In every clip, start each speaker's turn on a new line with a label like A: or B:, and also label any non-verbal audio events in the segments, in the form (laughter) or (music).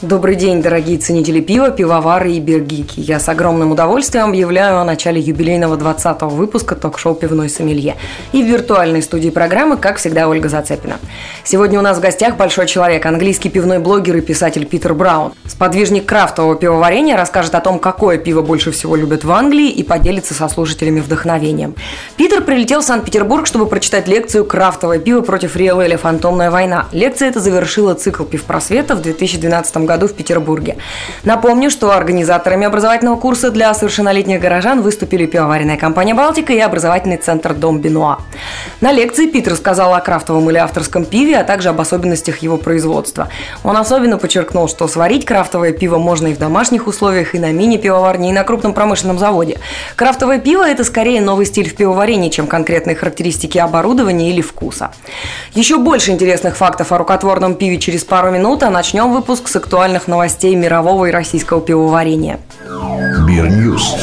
A: Добрый день, дорогие ценители пива, пивовары и биргики. Я с огромным удовольствием объявляю о начале юбилейного 20-го выпуска ток-шоу «Пивной сомелье». И в виртуальной студии программы, как всегда, Ольга Зацепина. Сегодня у нас в гостях большой человек, английский пивной блогер и писатель Питер Браун. Сподвижник крафтового пивоварения расскажет о том, какое пиво больше всего любят в Англии и поделится со слушателями вдохновением. Питер прилетел в Санкт-Петербург, чтобы прочитать лекцию «Крафтовое пиво против Риэл Эля. Фантомная война». Лекция эта завершила цикл пивпросвета в 2012 году году в Петербурге. Напомню, что организаторами образовательного курса для совершеннолетних горожан выступили пивоваренная компания «Балтика» и образовательный центр «Дом Бенуа». На лекции Питер сказал о крафтовом или авторском пиве, а также об особенностях его производства. Он особенно подчеркнул, что сварить крафтовое пиво можно и в домашних условиях, и на мини-пивоварне, и на крупном промышленном заводе. Крафтовое пиво – это скорее новый стиль в пивоварении, чем конкретные характеристики оборудования или вкуса. Еще больше интересных фактов о рукотворном пиве через пару минут, а начнем выпуск с актуальных актуальных новостей мирового и российского пивоварения.
B: Бирньюз.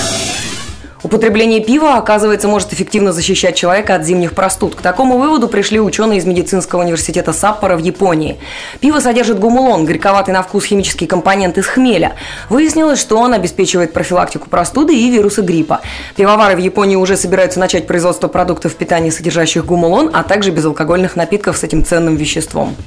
A: Употребление пива, оказывается, может эффективно защищать человека от зимних простуд. К такому выводу пришли ученые из медицинского университета Саппора в Японии. Пиво содержит гумулон, горьковатый на вкус химический компонент из хмеля. Выяснилось, что он обеспечивает профилактику простуды и вируса гриппа. Пивовары в Японии уже собираются начать производство продуктов питания, содержащих гумулон, а также безалкогольных напитков с этим ценным веществом.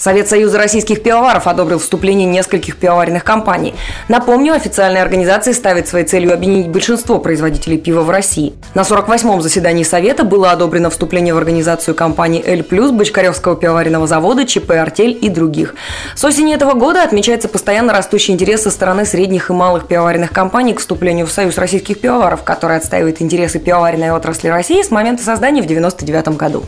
A: Совет Союза российских пивоваров одобрил вступление нескольких пивоваренных компаний. Напомню, официальная организация ставит своей целью объединить большинство производителей пива в России. На 48-м заседании Совета было одобрено вступление в организацию компаний «Эль Плюс», Бочкаревского пивоваренного завода, ЧП «Артель» и других. С осени этого года отмечается постоянно растущий интерес со стороны средних и малых пивоваренных компаний к вступлению в Союз российских пивоваров, который отстаивает интересы пивоваренной отрасли России с момента создания в 1999 году.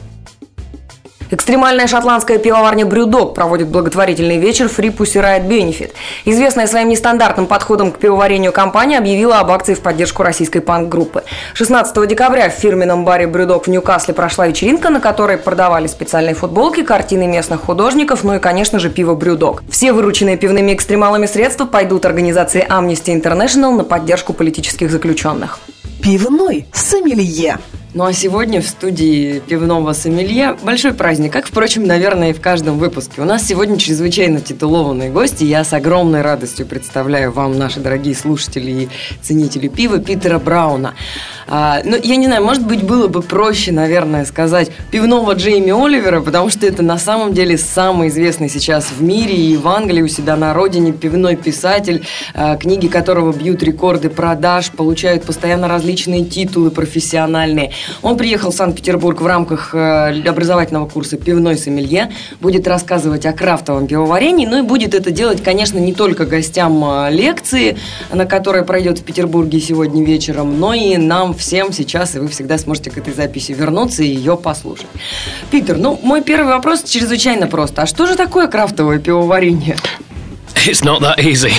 A: Экстремальная шотландская пивоварня «Брюдог» проводит благотворительный вечер Free Pussy Riot Benefit. Известная своим нестандартным подходом к пивоварению компания объявила об акции в поддержку российской панк-группы. 16 декабря в фирменном баре «Брюдог» в Ньюкасле прошла вечеринка, на которой продавали специальные футболки, картины местных художников, ну и, конечно же, пиво «Брюдог». Все вырученные пивными экстремалами средства пойдут организации Amnesty International на поддержку политических заключенных.
C: Пивной сомелье.
A: Ну а сегодня в студии пивного сомелье большой праздник, как, впрочем, наверное, и в каждом выпуске. У нас сегодня чрезвычайно титулованные гости. Я с огромной радостью представляю вам, наши дорогие слушатели и ценители пива, Питера Брауна. А, ну, я не знаю, может быть, было бы проще, наверное, сказать пивного Джейми Оливера, потому что это на самом деле самый известный сейчас в мире и в Англии у себя на родине пивной писатель, а, книги которого бьют рекорды продаж, получают постоянно различные титулы профессиональные. Он приехал в Санкт-Петербург в рамках э, образовательного курса «Пивной сомелье», будет рассказывать о крафтовом пивоварении, ну и будет это делать, конечно, не только гостям э, лекции, на которой пройдет в Петербурге сегодня вечером, но и нам всем сейчас, и вы всегда сможете к этой записи вернуться и ее послушать. Питер, ну, мой первый вопрос чрезвычайно прост. А что же такое крафтовое пивоварение?
D: It's not that easy.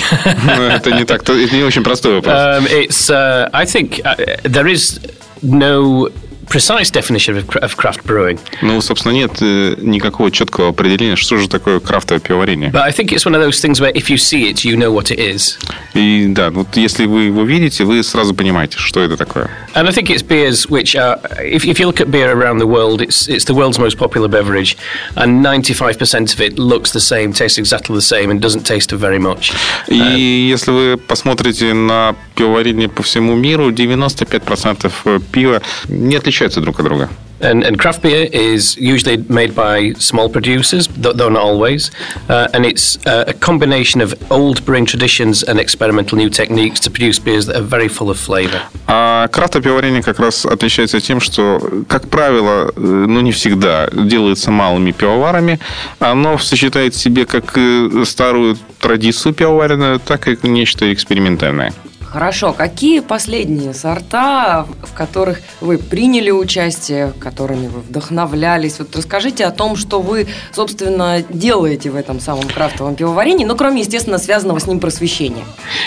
E: Ну, это не так, это не очень простой вопрос.
D: Um, it's, uh, I think uh, there is no precise definition of, of craft brewing.
E: Ну, собственно, нет э, никакого четкого определения, что же такое крафтовое пивоварение.
D: But I think it's one of those things where if you see it, you know what it is.
E: И да, вот если вы его видите, вы сразу понимаете, что это такое.
D: And I think it's beers which are, if, if you look at beer around the world, it's, it's the world's most popular beverage, and 95% of it looks the same, tastes exactly the same, and doesn't taste of very much.
E: И uh, если вы посмотрите на пивоварение по всему миру, 95% пива не отличается отличаются друг от друга.
D: And, and, craft beer is usually made by small producers, though not always. Uh, and it's uh, a combination of old brewing traditions and experimental new techniques to produce beers that are very full of flavor.
E: А крафтопивоварение как раз отличается тем, что, как правило, э, ну не всегда делается малыми пивоварами. Оно сочетает в себе как э, старую традицию пивоваренную, так и нечто экспериментальное.
A: Хорошо, какие последние сорта, в которых вы приняли участие, которыми вы вдохновлялись? Вот расскажите о том, что вы, собственно, делаете в этом самом крафтовом пивоварении, ну, кроме, естественно, связанного с ним просвещения.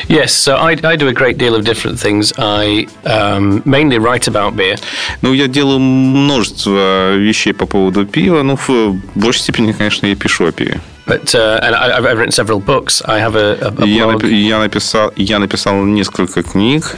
D: Yes, so I, I do a great deal of different things. I um, mainly write about beer.
E: Ну, я делаю множество вещей по поводу пива. Ну, в большей степени, конечно, я пишу о пиве.
D: But uh, and I, I've written several books. I have a, a, a
E: Я, напи- я, написал, я написал несколько книг.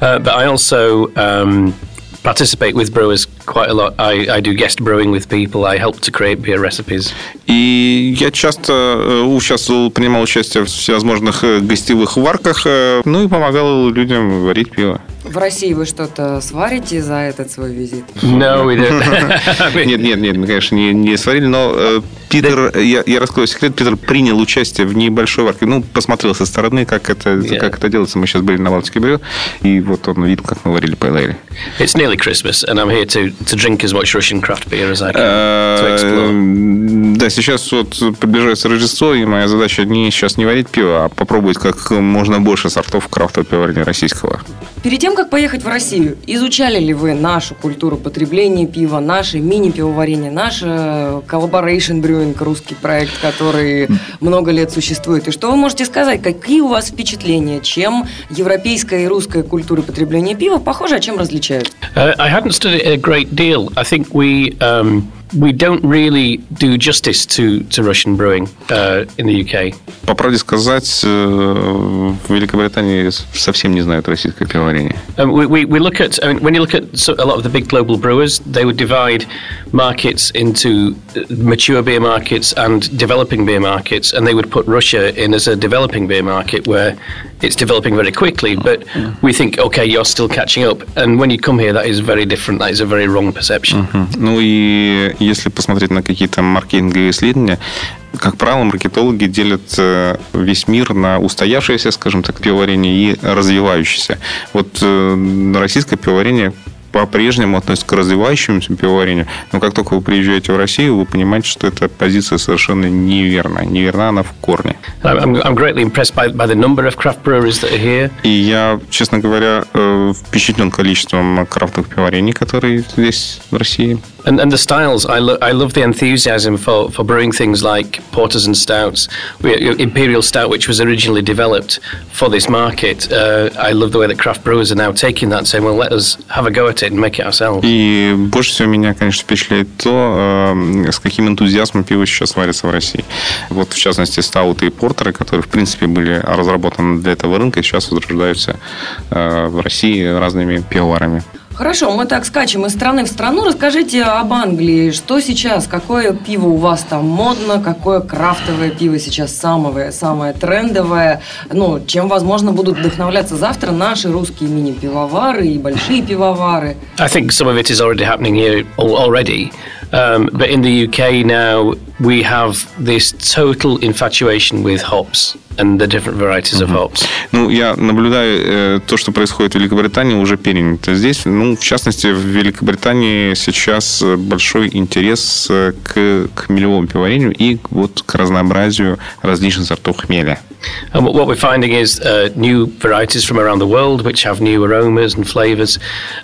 D: uh, but I also um, participate with brewers quite a lot. I, I do guest brewing with people. I help to create beer recipes.
E: И я часто э, участвовал, принимал участие в всевозможных э, гостевых варках, э, ну и помогал людям варить пиво.
F: В России вы что-то сварите за этот свой визит?
D: No, we don't. (laughs) (laughs)
E: Нет, нет, нет, мы, конечно, не, не сварили, но Питер, я, я раскрою секрет, Питер принял участие в небольшой варке. Ну, посмотрел со стороны, как это,
D: Yeah.
E: как это делается. Мы сейчас были на Балтике брю, и вот он видел, как мы варили пэлэйли.
D: it's nearly Christmas, and I'm here to, to drink as much Russian craft beer as I can to explore.
E: Э, Да, сейчас вот приближается Рождество, и моя задача не сейчас не варить пиво, а попробовать как можно больше сортов крафтового пивоварения российского.
F: Перед тем, как поехать в Россию, изучали ли вы нашу культуру потребления пива, наше мини-пивоварение, наш э, Collaboration Brewing, русский проект, который много лет существует? И что вы можете сказать? Какие у вас впечатления? Чем европейская и русская культура потребления пива похожи, а чем различают?
D: Uh, I hadn't studied a great deal. I think we um, we don't really do justice to, to Russian brewing uh, in the UK.
E: По правде сказать, э, в Великобритании совсем не знают российское пивоварение.
D: Um, we, we, we look at I mean, when you look at so, a lot of the big global brewers, they would divide markets into uh, mature beer markets and developing beer markets, and they would put Russia in as a developing beer market where it's developing very quickly. But we think, okay, you're still catching up, and when you come here, that is very different. That is a very wrong perception.
E: Мгм. Ну и если посмотреть на какие-то маркетинговые исследования, как правило, маркетологи делят э, весь мир на устоявшееся, скажем так, пивоварение и развивающееся. Вот э, российское пивоварение по-прежнему относится к развивающемуся пивоварению, но как только вы приезжаете в Россию, вы понимаете, что эта позиция совершенно неверна. Неверна она в корне. И я, честно говоря, э, впечатлен количеством крафтовых пивоварений, которые здесь, в России.
D: And, and the styles, I, lo- I love the enthusiasm for, for brewing things like porters and stouts. We, Imperial Stout, which was originally developed for this market, uh, I love the way that craft brewers are now taking that and saying, well, let us have a go at it and make it ourselves.
E: И больше всего меня, конечно, впечатляет то, э, с каким энтузиазмом пиво сейчас варится в России. Вот, в частности, стауты и портеры, которые, в принципе, были разработаны для этого рынка, сейчас возрождаются э, в России разными пивоварами.
F: Хорошо, мы так скачем из страны в страну. Расскажите об Англии. Что сейчас? Какое пиво у вас там модно? Какое крафтовое пиво сейчас самое, самое трендовое? Ну, чем, возможно, будут вдохновляться завтра наши русские мини-пивовары и большие пивовары?
D: I think some of it is already happening here al- already. Um, but in the UK now, we have this total infatuation with hops and the different varieties of hops.
E: Ну, я наблюдаю э, то, что происходит в Великобритании, уже перенято здесь. Ну, в частности, в Великобритании сейчас э, большой интерес э, к, к хмелевому пивоварению и вот к разнообразию различных сортов хмеля.
D: And what- we're finding is uh, new varieties from around the world which have new aromas and flavours.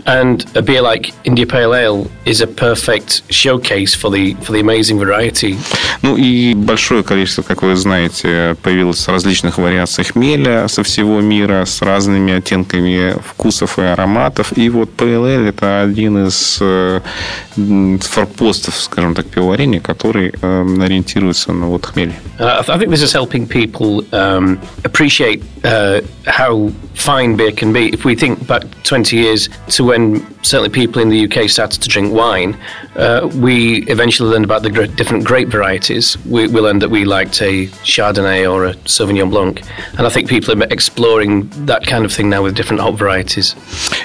D: And a beer like India Pale Ale is a perfect showcase for the for the amazing variety.
E: Ну и большое количество, как вы знаете, появилось различных вариаций хмеля со всего мира, с разными оттенками вкусов и ароматов. И вот PLL это один из э, форпостов, скажем так, пивоварения, который э, ориентируется на вот хмель.
D: And I, I think this is helping people um, appreciate uh, how fine beer can be. If we think back 20 years to when certainly people in the UK started to drink wine, uh, we eventually learned about the different grape varieties. We, we learned that we liked a Chardonnay or a Sauvignon Blanc. And I think people are exploring that kind of thing now with different hop varieties.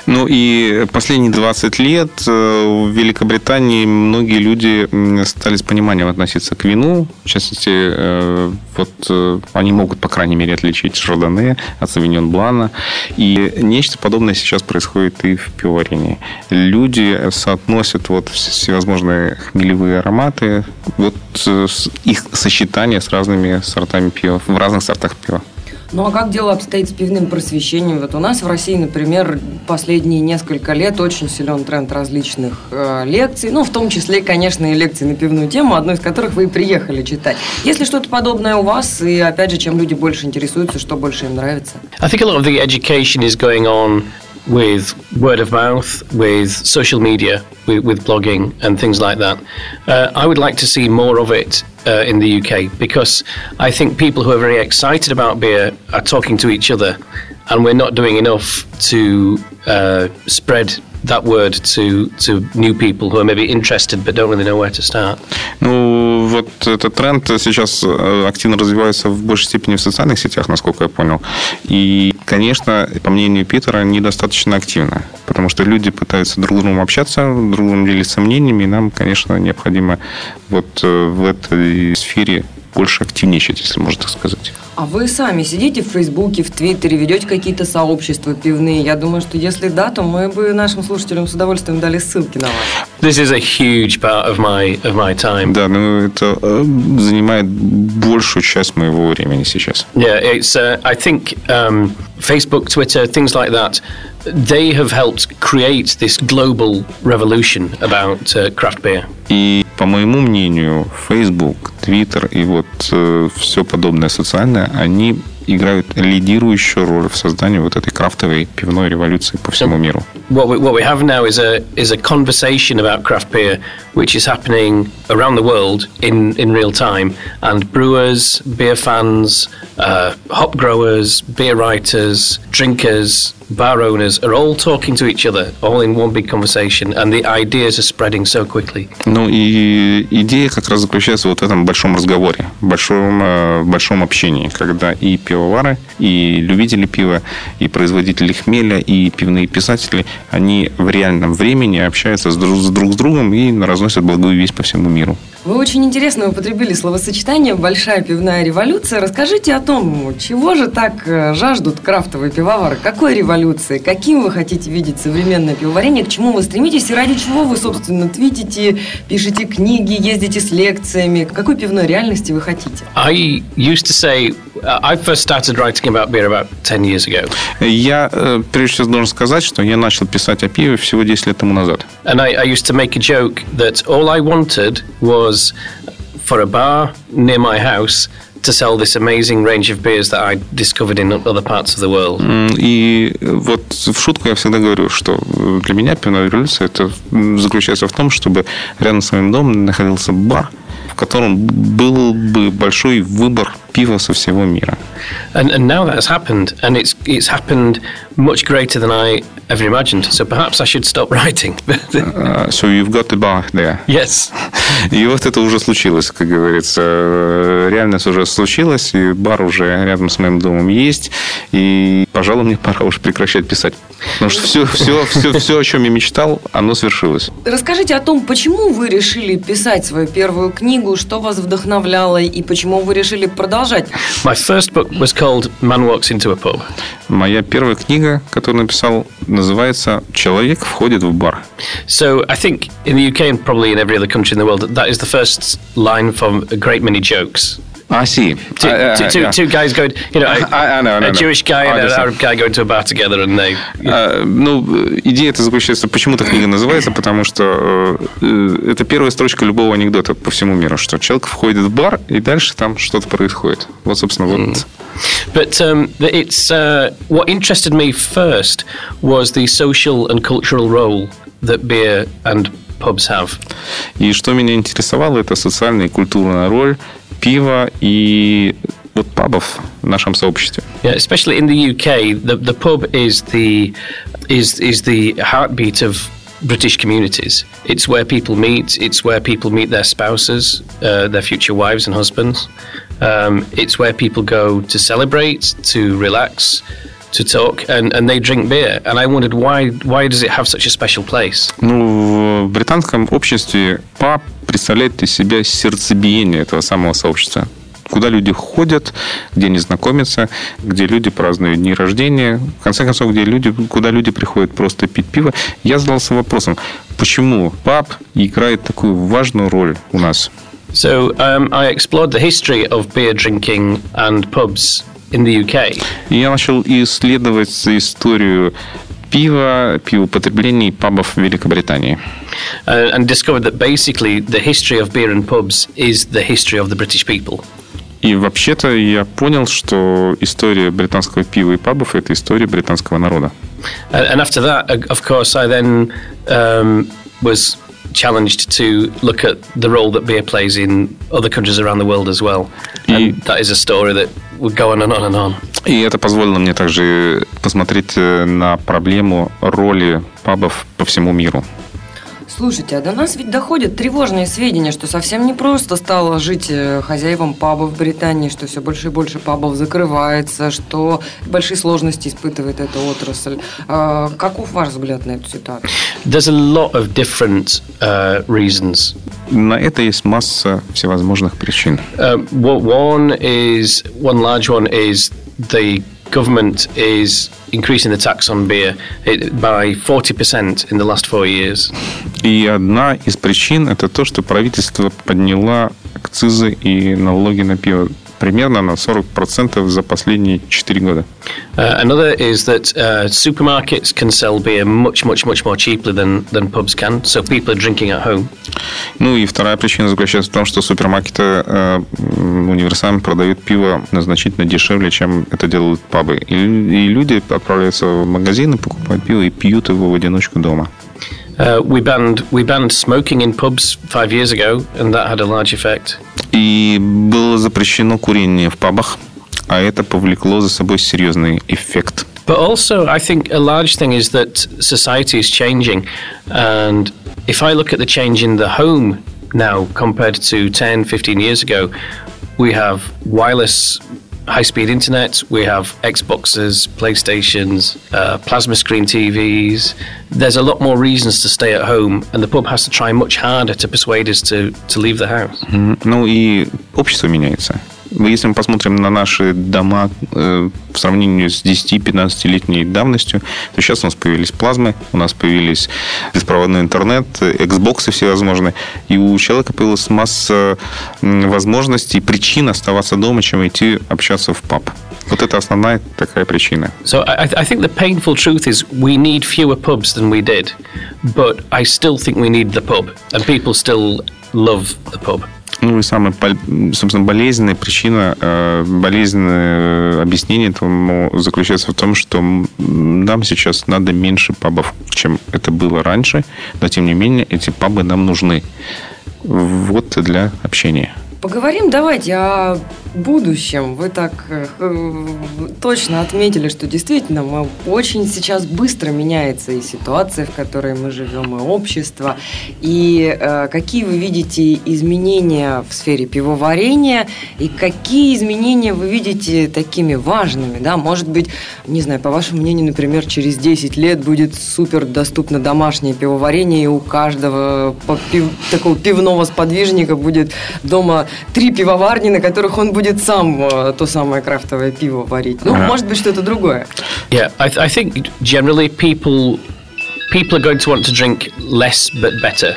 E: Ну и последние 20 лет э, в Великобритании многие люди стали с пониманием относиться к вину. В частности, э, вот э, они могут, по крайней мере, отличить шардоне от савиньон блана. И нечто подобное сейчас происходит и в пивоварении. Люди соотносят вот вс- всевозможные хмелевые ароматы, вот э, их сочетание с разными сортами пива, в разных сортах пива.
F: Ну а как дело обстоит с пивным просвещением? Вот у нас в России, например, последние несколько лет очень силен тренд различных э, лекций, ну в том числе, конечно, и лекций на пивную тему, одну из которых вы и приехали читать. Если что-то подобное у вас, и опять же, чем люди больше интересуются, что больше им нравится?
D: I think a lot of the education is going on with word of mouth, with social media, with, with blogging and things like that. Uh, I would like to see more of it uh, in the UK because I think people who are very excited about beer are talking to each other, and we're not doing enough to uh, spread that word to, to new people who are maybe interested but don't really know where to start.
E: Вот этот тренд сейчас э, активно развивается в большей степени в социальных сетях, насколько я понял. И, конечно, по мнению Питера, недостаточно активно, потому что люди пытаются друг с другом общаться, друг с другом делиться мнениями, и нам, конечно, необходимо вот э, в этой сфере больше активничать, если можно так сказать.
F: А вы сами сидите в Фейсбуке, в Твиттере, ведете какие-то сообщества пивные? Я думаю, что если да, то мы бы нашим слушателям с удовольствием дали ссылки на вас.
D: This is a huge part of my of my time.
E: Да, ну это э, занимает большую часть моего времени сейчас.
D: Yeah, it's. Uh, I think um, Facebook, Twitter, things like that. They have helped create this global revolution about uh, craft beer.
E: И по моему мнению, Facebook, Twitter и вот э, все подобное социальное, они играют лидирующую роль в создании вот этой крафтовой пивной революции по всему миру.
D: What we, what we have now is a is a conversation about craft beer, which is happening around the world in, in real time, and brewers, beer fans, uh, hop growers, beer writers, drinkers, bar owners are all talking to each other, all in one big conversation, and the ideas are spreading so quickly.
E: Ну и идея как раз заключается вот в этом большом разговоре, большом, э, большом общении, когда и пивовары, и любители пива, и производители хмеля, и пивные писатели, они в реальном времени общаются с друг с, друг с другом и разносят благую весть по всему миру.
F: Вы очень интересно употребили словосочетание «большая пивная революция». Расскажите о том, чего же так э, жаждут крафтовые пивовары? Какой революции? Каким вы хотите видеть современное пивоварение? К чему вы стремитесь? И ради чего вы, собственно, твитите, пишете книги, ездите с лекциями? Какой пивной реальности вы хотите?
D: I used to say, I first started writing about beer about 10 years ago.
E: Я, э, прежде всего, должен сказать, что я начал писать о пиве всего 10 лет тому назад.
D: And I, I used to make a joke that all I wanted was for a bar near my house to sell this amazing range of beers that I discovered in other parts of the world.
E: И вот в шутку я всегда говорю, что для меня пивная революция это заключается в том, чтобы рядом с моим домом находился бар, в котором был бы большой выбор пива со всего мира.
D: And, and now that's happened, and it's it's happened much greater than I ever imagined. So perhaps I should stop (laughs) writing.
E: Uh, So you've got the bar there.
D: yes. (laughs)
E: И вот это уже случилось, как говорится. Э, Реальность уже случилась, и бар уже рядом с моим домом есть. И, пожалуй, мне пора уже прекращать писать. Потому что все, все, все, все, о чем я мечтал, оно свершилось.
F: Расскажите о том, почему вы решили писать свою первую книгу, что вас вдохновляло и почему вы решили продолжать.
D: My first book was called Man Walks into a Pub.
E: Моя первая книга, которую написал, называется «Человек входит в бар».
D: So I think in the UK and probably in every other country in the world, that is the first line from a great many jokes.
E: А, си.
D: Two,
E: А,
D: two- two-
E: а.
D: two guys going, you know, a,
E: I- I know, I know,
D: a
E: I.
D: Jewish guy
E: I
D: and an. Arab guy go into a bar together and they.
E: А, Ну, идея это заключается, почему эта книга называется, потому что э, это первая строчка любого анекдота по всему миру, что человек входит в бар, и дальше там что-то происходит. Вот, собственно, вот.
D: But um, it's uh, what interested me first was the social and cultural role that beer and pubs have.
E: И что меня интересовало, это социальная и культурная роль пива и вот пабов в нашем сообществе.
D: Yeah, especially in the UK, the, the pub is the is is the heartbeat of British communities. It's where people meet. It's where people meet their spouses, uh, their future wives and husbands. Um, it's where people go to celebrate, to relax, to talk, and, and they drink beer. And I wondered why why does it have such a special place?
E: Ну, в британском обществе паб представляет из себя сердцебиение этого самого сообщества. Куда люди ходят, где они знакомятся, где люди празднуют дни рождения, в конце концов, где люди, куда люди приходят просто пить пиво. Я задался вопросом, почему паб играет такую важную роль у нас?
D: So um, I explored the history of beer drinking and pubs in the UK.
E: Я начал исследовать историю пива, пивопотребления и пабов в Великобритании.
D: uh, and discovered that basically the history of beer and pubs is the history of the British people.
E: И вообще-то я понял, что история британского пива и пабов – это история британского народа.
D: And, and after that, of course, I then um, was challenged to look at the role that beer plays in other countries around the world as well. And that is a story that would go on and on and on.
E: И это позволило мне также посмотреть э, на проблему роли пабов по всему миру.
F: Слушайте, а до нас ведь доходят тревожные сведения, что совсем не просто стало жить э, хозяевам пабов в Британии, что все больше и больше пабов закрывается, что большие сложности испытывает эта отрасль. А, каков ваш взгляд на эту ситуацию?
D: There's a lot of different uh, reasons.
E: На это есть масса всевозможных причин.
D: What one is one large one is the government is increasing the tax on beer by 40% in the last four years.
E: И одна из причин это то, что правительство подняло акцизы и налоги на пиво примерно на 40% за последние 4 года.
D: Uh, another is that uh, supermarkets can sell beer much, much, much more cheaply than, than pubs can, so people are drinking at home.
E: Ну и вторая причина заключается в том, что супермаркеты э, универсально продают пиво значительно дешевле, чем это делают пабы. И, и люди отправляются в магазины, покупают пиво и пьют его в одиночку дома.
D: Uh, we banned we banned smoking in pubs five years ago, and that had a large effect.
E: И было запрещено курение в пабах, а это повлекло за собой серьезный эффект.
D: But also, I think a large thing is that society is changing, and if I look at the change in the home now compared to 10, 15 years ago, we have wireless high speed internet, we have Xboxes, PlayStations, uh, plasma screen TVs. There's a lot more reasons to stay at home, and the pub has to try much harder to persuade us to, to leave the house.
E: Мгм. Ну и общество меняется. Если мы посмотрим на наши дома э, в сравнении с 10-15-летней давностью, то сейчас у нас появились плазмы, у нас появились беспроводной интернет, Xbox всевозможные, и у человека появилась масса возможностей, причин оставаться дома, чем идти общаться в паб. Вот это основная такая причина.
D: So I, I think the painful truth is we need fewer pubs than we did, but I still think we need the pub, and people still love the pub.
E: Ну и самая, собственно, болезненная причина, э, болезненное объяснение этому заключается в том, что нам сейчас надо меньше пабов, чем это было раньше, но тем не менее эти пабы нам нужны. Вот для общения.
F: Поговорим давайте о будущем. Вы так э, э, точно отметили, что действительно мы очень сейчас быстро меняется и ситуация, в которой мы живем, и общество. И э, какие вы видите изменения в сфере пивоварения, и какие изменения вы видите такими важными, да? Может быть, не знаю, по вашему мнению, например, через 10 лет будет супер доступно домашнее пивоварение, и у каждого пив- такого пивного сподвижника будет дома три пивоварни, на которых он будет сам э, то самое крафтовое пиво варить. Ну,
E: Ага.
F: может быть, что-то другое.
D: Yeah, I, th- I think generally people people are going to want to drink less but better.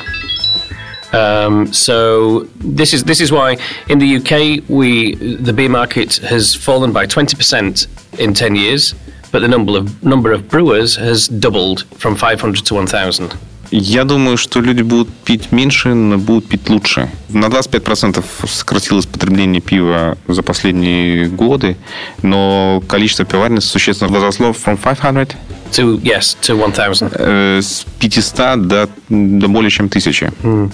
D: Um, so this is this is why in the UK we the beer market has fallen by twenty percent in ten years, but the number of number of brewers has doubled from five hundred to one thousand.
E: Я думаю, что люди будут пить меньше, но будут пить лучше. На 25% сократилось потребление пива за последние годы, но количество пиварен существенно возросло from 500
D: To yes, to one thousand.
E: э, с 500 до, до более чем тысячи.
D: And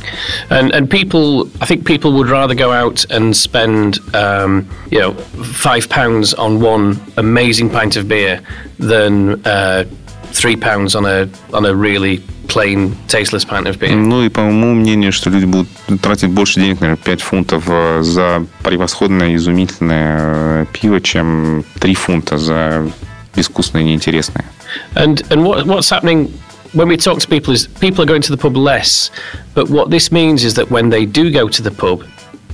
D: and people, I think people would rather go out and spend, um, you know, five pounds on one amazing pint of beer than uh, three pounds on a on a really plain, tasteless pint of beer.
E: Ну и по моему мнению, что люди будут тратить больше денег, наверное, 5 фунтов э, за превосходное, изумительное э, пиво, чем 3 фунта за безвкусное и неинтересное.
D: And and what what's happening when we talk to people is people are going to the pub less, but what this means is that when they do go to the pub,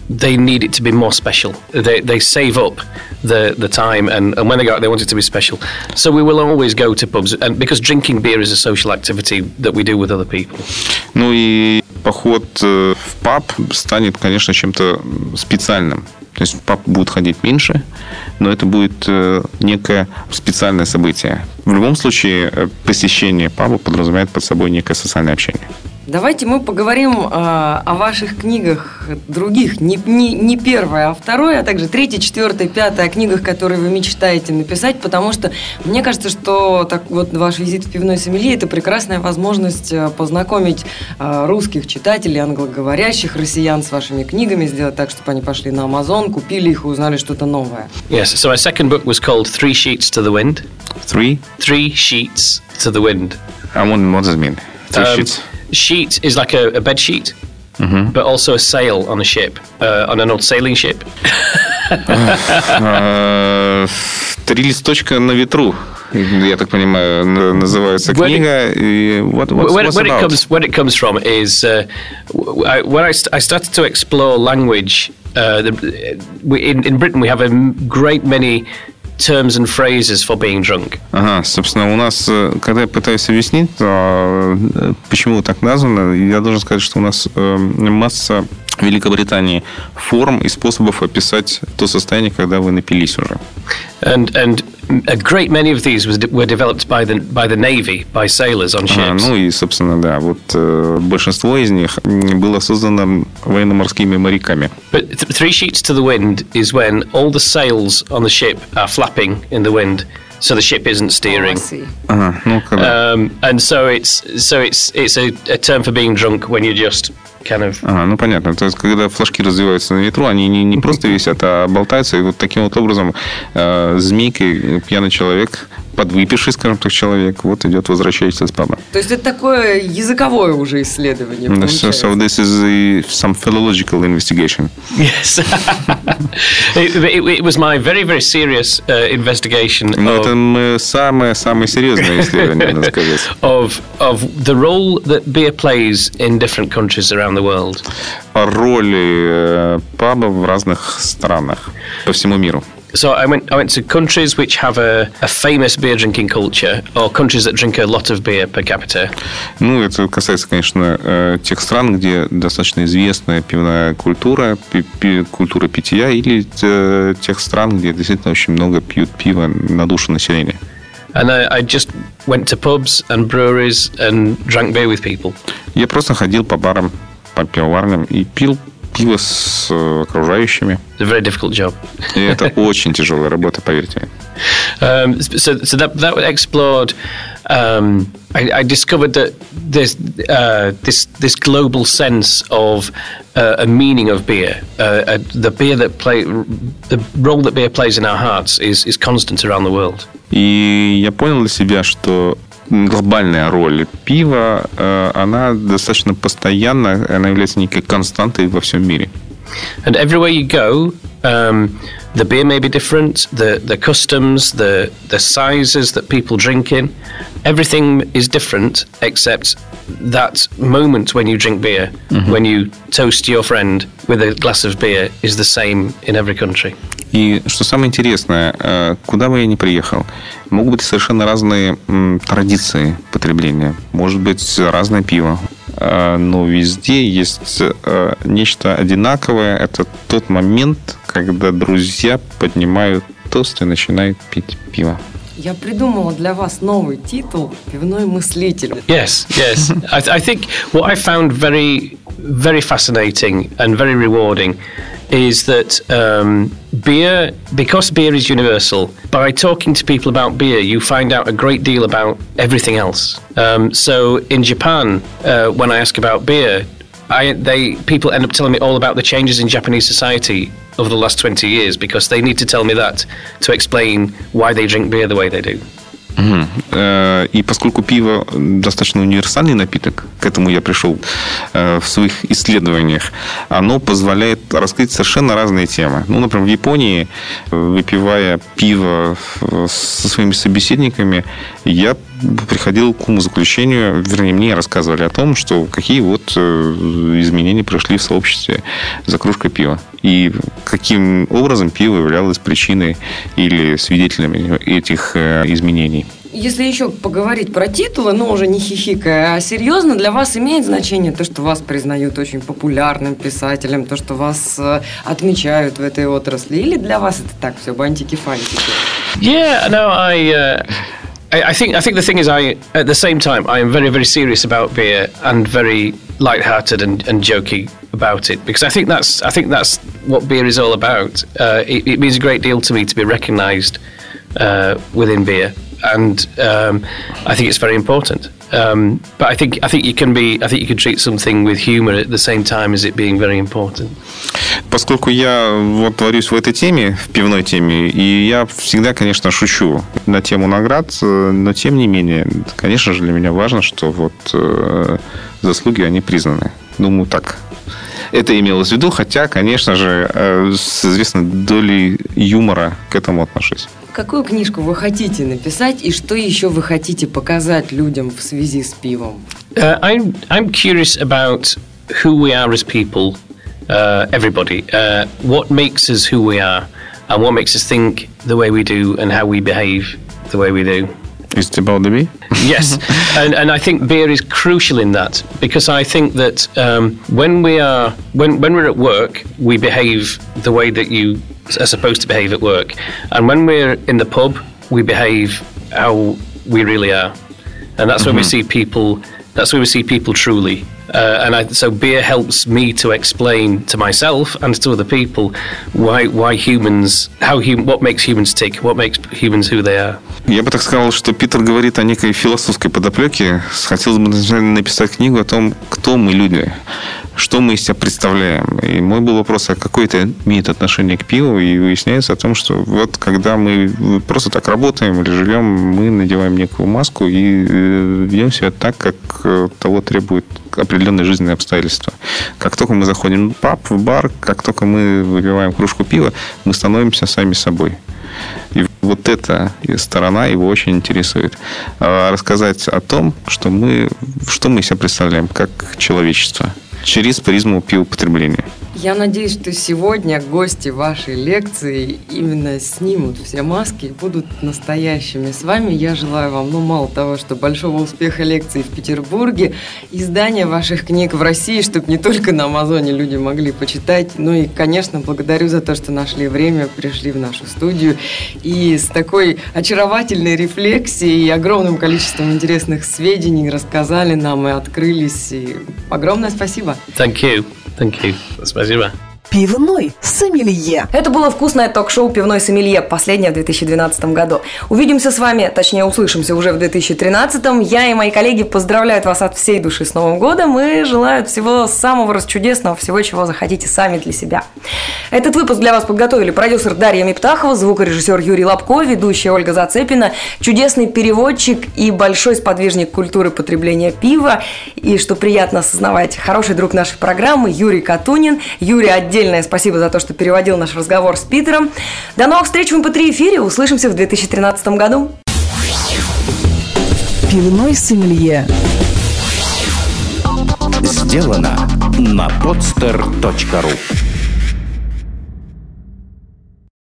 D: they need it to be more special. They they save up the the time, and, and when they go out, they want it to be special. So we will always go to pubs, and because drinking beer is a social activity that we do with other people.
E: Ну и поход э, в паб станет, конечно, чем-то специальным. То есть в паб будут ходить меньше, но это будет э, некое специальное событие. В любом случае, э, посещение паба подразумевает под собой некое социальное общение.
F: Давайте мы поговорим э, о ваших книгах других, не, не, не первая, а вторая, а также третья, четвертая, пятая, о книгах, которые вы мечтаете написать, потому что мне кажется, что так вот ваш визит в пивной сомелье – это прекрасная возможность э, познакомить э, русских читателей, англоговорящих россиян с вашими книгами, сделать так, чтобы они пошли на Amazon, купили их и узнали что-то новое.
D: Yes, so my second book was called Three Sheets to the Wind.
E: Three?
D: Three Sheets to the Wind.
E: А what what does it mean? Three
D: Um,
E: sheets?
D: Sheet is like a, a bed sheet, but also a sail on a ship, uh, on an old sailing ship. (laughs)
E: Э, Три листочка на ветру. Я так понимаю, н- называется
D: Where it-
E: книга. И what, what's,
D: where,
E: what's
D: where it
E: about?
D: comes where it comes from is uh, w- I, when I, st- I started to explore language. Uh, the, we, in, in Britain, we have a m- great many terms and phrases for being drunk.
E: Ага, собственно, у нас, э, когда я пытаюсь объяснить, э, почему так названо, я должен сказать, что у нас э, масса в Великобритании форм и способов описать то состояние, когда вы напились уже.
D: And and a great many of these was, were developed by the by the navy, by sailors on
E: А,
D: ships.
E: ну и, собственно, да, вот э, большинство из них м, было создано военно-морскими моряками.
D: But th- three sheets to the wind is when all the sails on the ship are flapping in the wind, so the ship isn't steering.
E: Ага, ну, когда...
D: Um, and so it's so it's it's a, a term for being drunk when you're just kind of
E: Ага, ну понятно. То есть, когда флажки развиваются на ветру, они не, не просто висят, а болтаются. И вот таким вот образом э, змейкой пьяный человек, подвыпивший, скажем так, человек, вот идет, возвращается из паба.
F: То есть это такое языковое уже исследование.
E: Да, So,
F: получается.
E: so this is a, some philological investigation.
D: yes. (laughs) it, it, it was my very very serious uh, investigation
E: Но
D: of,
E: это самое-самое серьезное исследование, надо сказать. (laughs)
D: of of the role that beer plays in different countries around the world.
E: О роли э, паба в разных странах по всему миру.
D: So I went I went to countries which have a, a famous beer drinking culture, or countries that drink a lot of beer per capita.
E: Ну, это касается, конечно, э, тех стран, где достаточно известная пивная культура, пи- пи- культура питья, или э, тех стран, где действительно очень много пьют пива на душу населения.
D: And I, I just went to pubs and breweries and drank beer with people.
E: Я просто ходил по барам, по пивоварням и пил пиво с э, окружающими.
D: It's a very difficult job.
E: И это (laughs) очень тяжелая работа, поверьте мне.
D: Um, so, so that that explored. Um, I, I discovered that there's uh, this this global sense of uh, a meaning of beer. Uh, uh, the beer that play the role that beer plays in our hearts is is constant around the world.
E: И я понял для себя, что глобальная роль пива, э, она достаточно постоянна, она является некой константой во всем мире.
D: And everywhere you go, um, the beer may be different, the, the customs, the, the sizes that people drink in, everything is different except that moment when you drink beer, when you toast your friend with a glass of beer, is the same in every country.
E: И что самое интересное, э, куда бы я ни приехал, могут быть совершенно разные традиции потребления. Может быть, разное пиво. Э, Но везде есть э, нечто одинаковое. Это тот момент, когда друзья поднимают тост и начинают пить пиво.
F: Я придумала для вас новый титул «Пивной мыслитель».
D: Yes, yes. I, I think what I found very, very fascinating and very rewarding is that um, beer, because beer is universal, by talking to people about beer, you find out a great deal about everything else. Um, so in Japan, uh, when I ask about beer, I, they people end up telling me all about the changes in Japanese society over the last 20 years because they need to tell me that to explain why they drink beer the way they do.
E: Э, И поскольку пиво достаточно универсальный напиток, к этому я пришел э, в своих исследованиях, оно позволяет раскрыть совершенно разные темы. Ну, например, в Японии, э, выпивая пиво со своими собеседниками, я приходил к умозаключению, вернее, мне рассказывали о том, что какие вот э, изменения прошли в сообществе за кружкой пива. И каким образом пиво являлось причиной или свидетелями этих э, изменений.
F: Если еще поговорить про титулы, но уже не хихикая, а серьезно, для вас имеет значение то, что вас признают очень популярным писателем, то, что вас э, отмечают в этой отрасли? Или для вас это так все, бантики-фантики?
D: Yeah, no, I. Uh, I, I think I think the thing is, I at the same time I am very very serious about beer and very light-hearted and, and jokey about it because I think that's I think that's what beer is all about. Uh, it, it, means a great deal to me to be recognised uh, within beer, and um, I think it's very important. Um, but I think I think you can be I think you can treat something with humor at the same time as it being very important.
E: Поскольку я вот творюсь в этой теме, в пивной теме, и я всегда, конечно, шучу на тему наград, но тем не менее, конечно же, для меня важно, что вот э, заслуги они признаны. Думаю, так это имелось в виду, хотя, конечно же, э, с известной долей юмора к этому отношусь.
F: Какую книжку вы хотите написать и что еще вы хотите показать людям в связи с пивом?
D: Uh, I'm, I'm curious about who we are as people, uh, everybody. Uh, what makes us who we are and what makes us think the way we do and how we behave the way we do.
E: Is it about the beer?
D: yes, and and I think beer is crucial in that because I think that um, when we are when when we're at work, we behave the way that you are supposed to behave at work, and when we're in the pub, we behave how we really are, and that's mm-hmm. when we mm-hmm. see people. That's when we see people truly. Uh, and I, so beer helps me to explain to myself and to other people why why humans how hum, what makes humans tick, what makes humans who they are.
E: Я бы так сказал, что Питер говорит о некой философской подоплеке. Хотелось бы написать книгу о том, кто мы люди, Что мы из себя представляем. И мой был вопрос, а какое это имеет отношение к пиву, и выясняется о том, что вот когда мы просто так работаем или живем, мы надеваем некую маску и э, ведем себя так, как э, того требует определенные жизненные обстоятельства. Как только мы заходим в паб, в бар, как только мы выпиваем кружку пива, мы становимся сами собой. И вот эта сторона его очень интересует. А рассказать о том, что мы, что мы себя представляем как человечество через призму пивопотребления.
F: Я надеюсь, что сегодня гости вашей лекции именно снимут все маски и будут настоящими. С вами я желаю вам, ну, мало того, что большого успеха лекции в Петербурге, издания ваших книг в России, чтобы не только на Амазоне люди могли почитать, ну и, конечно, благодарю за то, что нашли время, пришли в нашу студию и с такой очаровательной рефлексией и огромным количеством интересных сведений рассказали нам и открылись. И огромное спасибо.
D: Thank you. Thank you. Спасибо.
C: Пивной сомелье.
F: Это было вкусное ток-шоу «Пивной сомелье», последнее в 2012 году. Увидимся с вами, точнее услышимся уже в 2013. Я и мои коллеги поздравляют вас от всей души с Новым годом и желают всего самого расчудесного, всего, чего захотите сами для себя. Этот выпуск для вас подготовили продюсер Дарья Миптахова, звукорежиссер Юрий Лобко, ведущая Ольга Зацепина, чудесный переводчик и большой сподвижник культуры потребления пива. И, что приятно осознавать, хороший друг нашей программы Юрий Катунин. Юрий отдельно отдельное спасибо за то, что переводил наш разговор с Питером. До новых встреч в МП3 эфире. Услышимся в 2013 году.
C: Пивной сомелье.
B: Сделано на podster.ru